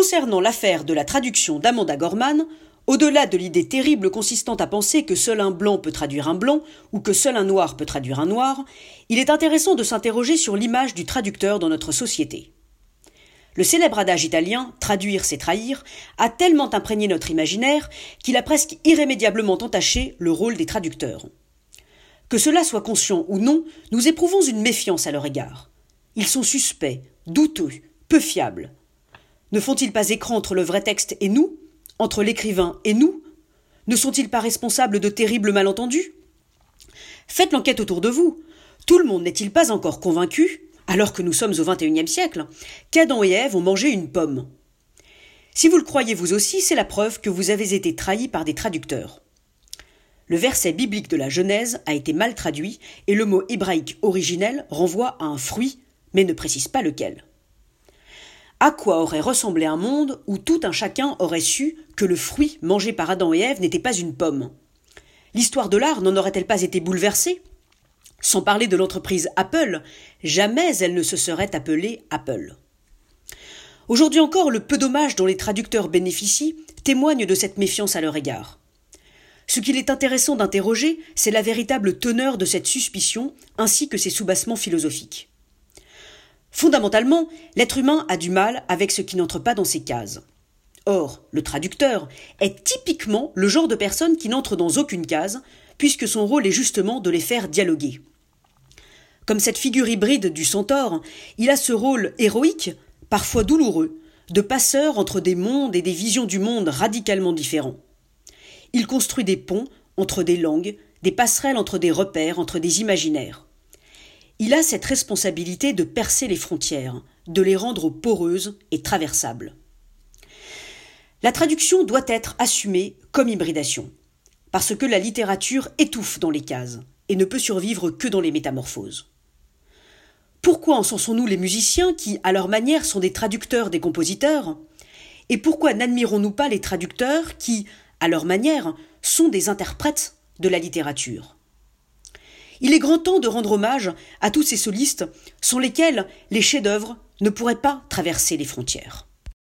Concernant l'affaire de la traduction d'Amanda Gorman, au-delà de l'idée terrible consistant à penser que seul un blanc peut traduire un blanc ou que seul un noir peut traduire un noir, il est intéressant de s'interroger sur l'image du traducteur dans notre société. Le célèbre adage italien traduire c'est trahir a tellement imprégné notre imaginaire qu'il a presque irrémédiablement entaché le rôle des traducteurs. Que cela soit conscient ou non, nous éprouvons une méfiance à leur égard. Ils sont suspects, douteux, peu fiables. Ne font-ils pas écran entre le vrai texte et nous, entre l'écrivain et nous? Ne sont-ils pas responsables de terribles malentendus? Faites l'enquête autour de vous. Tout le monde n'est-il pas encore convaincu alors que nous sommes au XXIe siècle, qu'Adam et Ève ont mangé une pomme? Si vous le croyez vous aussi, c'est la preuve que vous avez été trahis par des traducteurs. Le verset biblique de la Genèse a été mal traduit et le mot hébraïque originel renvoie à un fruit, mais ne précise pas lequel. À quoi aurait ressemblé un monde où tout un chacun aurait su que le fruit mangé par Adam et Ève n'était pas une pomme L'histoire de l'art n'en aurait-elle pas été bouleversée? Sans parler de l'entreprise Apple, jamais elle ne se serait appelée Apple. Aujourd'hui encore, le peu d'hommage dont les traducteurs bénéficient témoigne de cette méfiance à leur égard. Ce qu'il est intéressant d'interroger, c'est la véritable teneur de cette suspicion ainsi que ses soubassements philosophiques. Fondamentalement, l'être humain a du mal avec ce qui n'entre pas dans ses cases. Or, le traducteur est typiquement le genre de personne qui n'entre dans aucune case, puisque son rôle est justement de les faire dialoguer. Comme cette figure hybride du centaure, il a ce rôle héroïque, parfois douloureux, de passeur entre des mondes et des visions du monde radicalement différents. Il construit des ponts entre des langues, des passerelles entre des repères, entre des imaginaires. Il a cette responsabilité de percer les frontières, de les rendre poreuses et traversables. La traduction doit être assumée comme hybridation, parce que la littérature étouffe dans les cases et ne peut survivre que dans les métamorphoses. Pourquoi en nous les musiciens qui, à leur manière, sont des traducteurs des compositeurs? Et pourquoi n'admirons-nous pas les traducteurs qui, à leur manière, sont des interprètes de la littérature? Il est grand temps de rendre hommage à tous ces solistes sans lesquels les chefs-d'œuvre ne pourraient pas traverser les frontières.